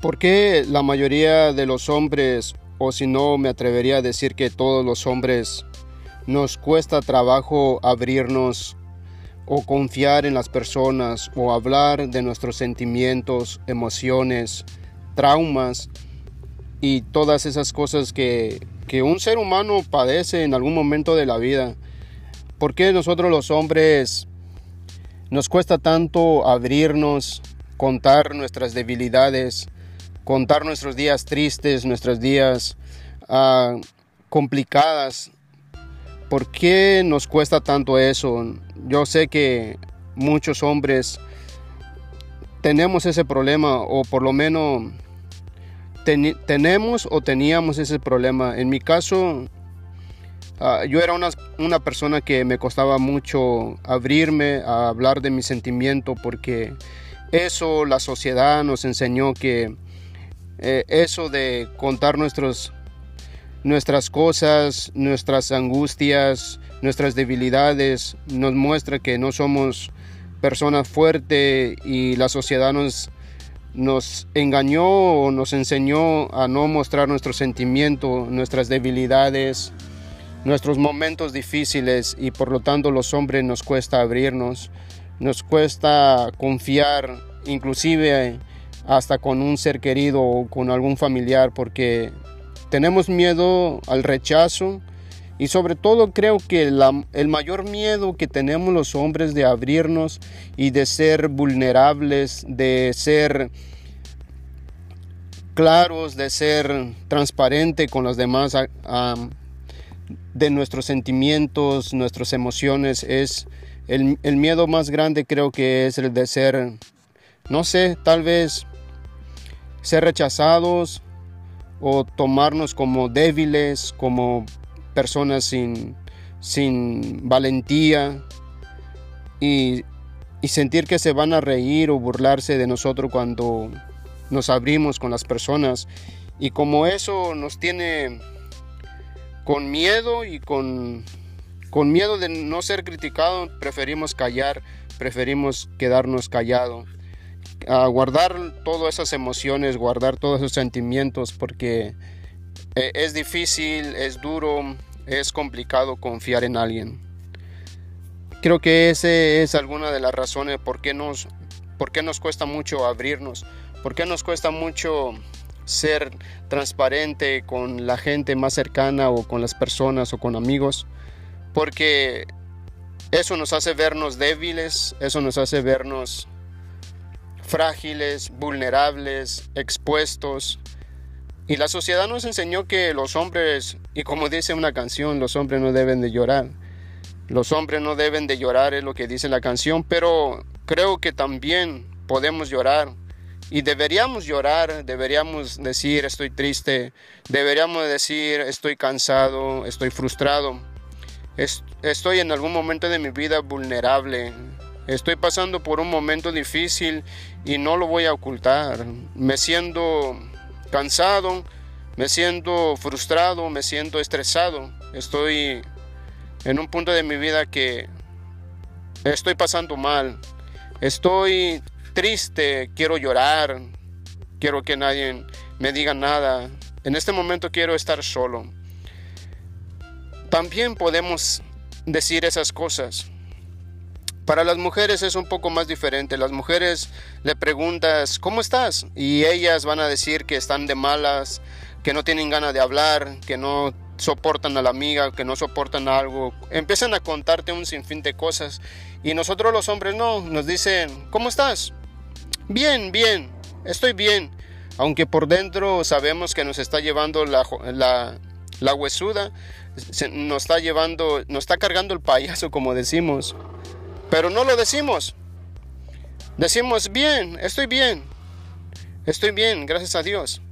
¿Por qué la mayoría de los hombres, o si no me atrevería a decir que todos los hombres, nos cuesta trabajo abrirnos o confiar en las personas o hablar de nuestros sentimientos, emociones, traumas y todas esas cosas que, que un ser humano padece en algún momento de la vida? ¿Por qué nosotros los hombres nos cuesta tanto abrirnos, contar nuestras debilidades? Contar nuestros días tristes, nuestros días uh, complicadas. ¿Por qué nos cuesta tanto eso? Yo sé que muchos hombres tenemos ese problema o por lo menos tenemos o teníamos ese problema. En mi caso, uh, yo era una, una, persona que me costaba mucho abrirme a hablar de mi sentimiento porque eso la sociedad nos enseñó que eh, eso de contar nuestros, nuestras cosas, nuestras angustias, nuestras debilidades, nos muestra que no somos personas fuertes y la sociedad nos, nos engañó o nos enseñó a no mostrar nuestros sentimientos, nuestras debilidades, nuestros momentos difíciles y por lo tanto los hombres nos cuesta abrirnos, nos cuesta confiar, inclusive hasta con un ser querido o con algún familiar porque tenemos miedo al rechazo y sobre todo creo que el mayor miedo que tenemos los hombres de abrirnos y de ser vulnerables, de ser claros, de ser transparente con los demás, de nuestros sentimientos, nuestras emociones, es el, el miedo más grande creo que es el de ser, no sé, tal vez ser rechazados o tomarnos como débiles, como personas sin, sin valentía y, y sentir que se van a reír o burlarse de nosotros cuando nos abrimos con las personas. Y como eso nos tiene con miedo y con, con miedo de no ser criticado, preferimos callar, preferimos quedarnos callados a guardar todas esas emociones, guardar todos esos sentimientos, porque eh, es difícil, es duro, es complicado confiar en alguien. Creo que esa es alguna de las razones por qué nos, por qué nos cuesta mucho abrirnos, por qué nos cuesta mucho ser transparente con la gente más cercana o con las personas o con amigos, porque eso nos hace vernos débiles, eso nos hace vernos frágiles, vulnerables, expuestos. Y la sociedad nos enseñó que los hombres, y como dice una canción, los hombres no deben de llorar. Los hombres no deben de llorar, es lo que dice la canción, pero creo que también podemos llorar. Y deberíamos llorar, deberíamos decir estoy triste, deberíamos decir estoy cansado, estoy frustrado, estoy en algún momento de mi vida vulnerable, Estoy pasando por un momento difícil y no lo voy a ocultar. Me siento cansado, me siento frustrado, me siento estresado. Estoy en un punto de mi vida que estoy pasando mal. Estoy triste, quiero llorar, quiero que nadie me diga nada. En este momento quiero estar solo. También podemos decir esas cosas. Para las mujeres es un poco más diferente. Las mujeres le preguntas, ¿cómo estás? Y ellas van a decir que están de malas, que no tienen ganas de hablar, que no soportan a la amiga, que no soportan algo. Empiezan a contarte un sinfín de cosas. Y nosotros los hombres no, nos dicen, ¿cómo estás? Bien, bien, estoy bien. Aunque por dentro sabemos que nos está llevando la, huesuda, nos está llevando, nos está cargando el payaso, como decimos. Pero no lo decimos. Decimos, bien, estoy bien. Estoy bien, gracias a Dios.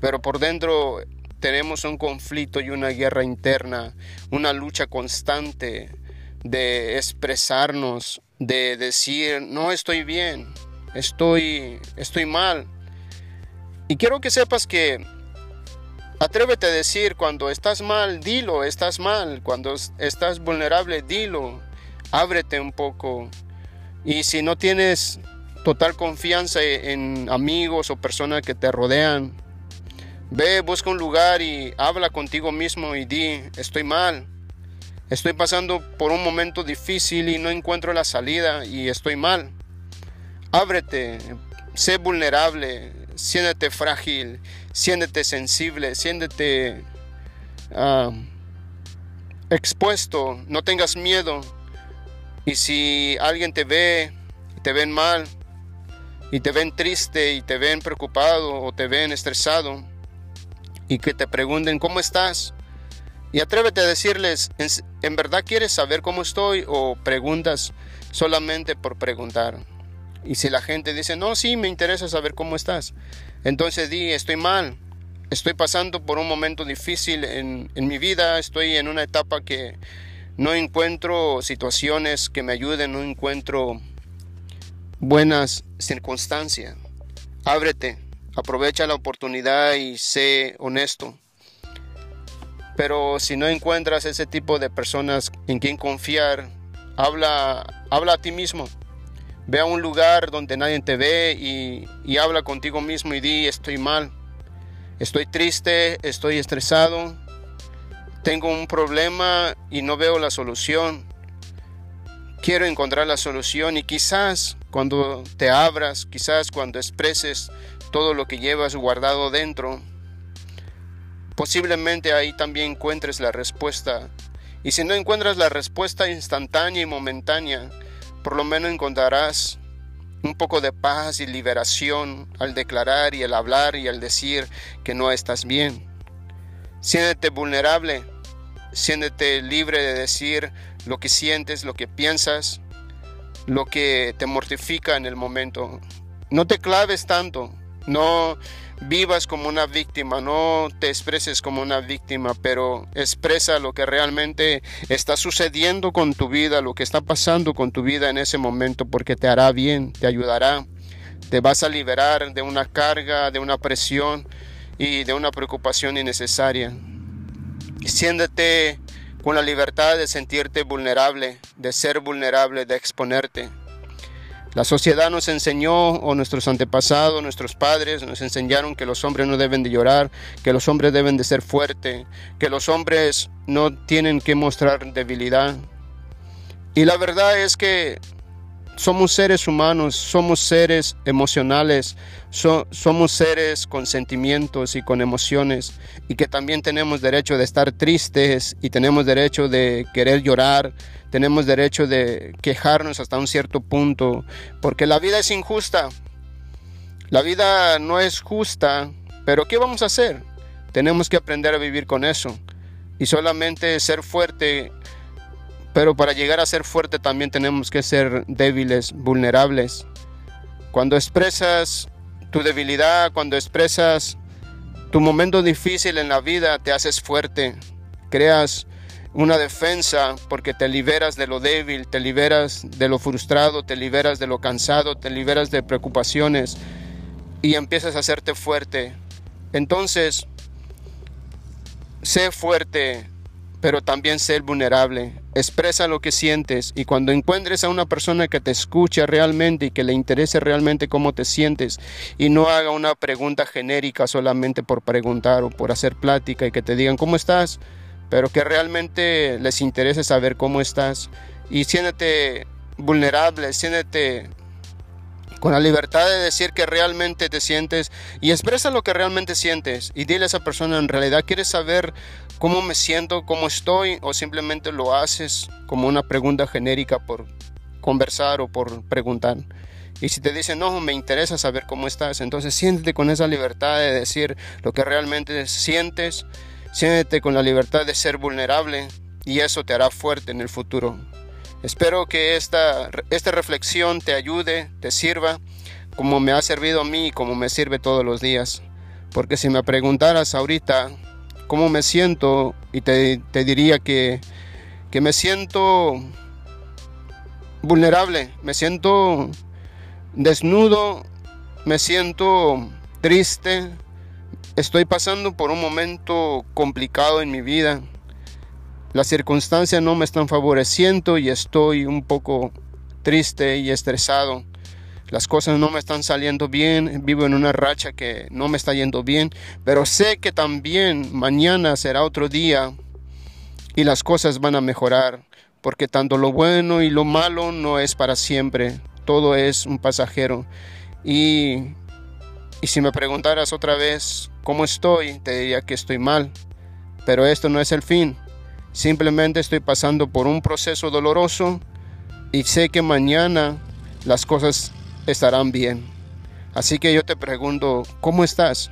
Pero por dentro tenemos un conflicto y una guerra interna, una lucha constante de expresarnos, de decir, no estoy bien, estoy, estoy mal. Y quiero que sepas que atrévete a decir cuando estás mal, dilo, estás mal, cuando estás vulnerable, dilo ábrete un poco. Y si no tienes total confianza en amigos o personas que te rodean. Ve, busca un lugar y habla contigo mismo y di, estoy mal. Estoy pasando por un momento difícil y no encuentro la salida y estoy mal. Ábrete, sé vulnerable, siéntete frágil, siéntete sensible, siéntete ah, expuesto, no tengas miedo. Y si alguien te ve, te ven mal, y te ven triste, y te ven preocupado, o te ven estresado, y que te pregunten cómo estás, y atrévete a decirles, ¿en verdad quieres saber cómo estoy o preguntas solamente por preguntar? Y si la gente dice, no, sí, me interesa saber cómo estás, entonces di, estoy mal, estoy pasando por un momento difícil en, en mi vida, estoy en una etapa que no encuentro situaciones que me ayuden, no encuentro buenas circunstancias. Ábrete, aprovecha la oportunidad y sé honesto. Pero si no encuentras ese tipo de personas en quien confiar, habla, habla a ti mismo. Ve a un lugar donde nadie te ve y, y habla contigo mismo y di estoy mal, estoy triste, estoy estresado, tengo un problema y no veo la solución. Quiero encontrar la solución y quizás cuando te abras, quizás cuando expreses todo lo que llevas guardado dentro, Posiblemente ahí también encuentres la respuesta. Y si no encuentras la respuesta instantánea y momentánea, por lo menos encontrarás un poco de paz y liberación al declarar y al hablar y al decir que no estás bien. Siéntete vulnerable, siéntete libre de decir lo que sientes, lo que piensas, lo que te mortifica en el momento. No te claves tanto, no vivas como una víctima, no te expreses como una víctima, pero expresa lo que realmente está sucediendo con tu vida, lo que está pasando con tu vida en ese momento, porque te hará bien, te ayudará, te vas a liberar de una carga, de una presión y de una preocupación innecesaria. Siéntete con la libertad de sentirte vulnerable, de ser vulnerable, de exponerte. La sociedad nos enseñó, o nuestros antepasados, nuestros padres, nos enseñaron que los hombres no deben de llorar, que los hombres deben de ser fuertes, que los hombres no tienen que mostrar debilidad. Y la verdad es que somos seres humanos, somos seres emocionales, somos seres con sentimientos y con emociones y que también tenemos derecho de estar tristes y tenemos derecho de querer llorar, tenemos derecho de quejarnos hasta un cierto punto, porque la vida es injusta, la vida no es justa, pero ¿qué vamos a hacer? Tenemos que aprender a vivir con eso y solamente ser fuerte pero para llegar a ser fuerte también tenemos que ser débiles, vulnerables. Cuando expresas tu debilidad, cuando expresas tu momento difícil en la vida, te haces fuerte, creas una defensa porque te liberas de lo débil, te liberas de lo frustrado, te liberas de lo cansado, te liberas de preocupaciones y empiezas a hacerte fuerte. Entonces, sé fuerte, pero también ser vulnerable. Expresa lo que sientes y cuando encuentres a una persona que te escuche realmente y que le interese realmente cómo te sientes y no haga una pregunta genérica solamente por preguntar o por hacer plática y que te digan cómo estás, pero que realmente les interese saber cómo estás y siéntete vulnerable, siéntete con la libertad de decir que realmente te sientes y expresa lo que realmente sientes y dile a esa persona en realidad quieres saber cómo me siento, cómo estoy o simplemente lo haces como una pregunta genérica por conversar o por preguntar. Y si te dicen, no, me interesa saber cómo estás, entonces siéntete con esa libertad de decir lo que realmente sientes, siéntete con la libertad de ser vulnerable y eso te hará fuerte en el futuro. Espero que esta, esta reflexión te ayude, te sirva, como me ha servido a mí y como me sirve todos los días. Porque si me preguntaras ahorita cómo me siento, y te, diría que, que me siento vulnerable, me siento desnudo, me siento triste, estoy pasando por un momento complicado en mi vida las circunstancias no me están favoreciendo y estoy un poco triste y estresado. las cosas no me están saliendo bien, vivo en una racha que no me está yendo bien, pero sé que también mañana será otro día y las cosas van a mejorar, porque tanto lo bueno y lo malo no es para siempre, todo es un pasajero. Y, y si me preguntaras otra vez cómo estoy, te diría que estoy mal, pero esto no es el fin, simplemente estoy pasando por un proceso doloroso y sé que mañana las cosas estarán bien. Así que yo te pregunto, ¿cómo estás?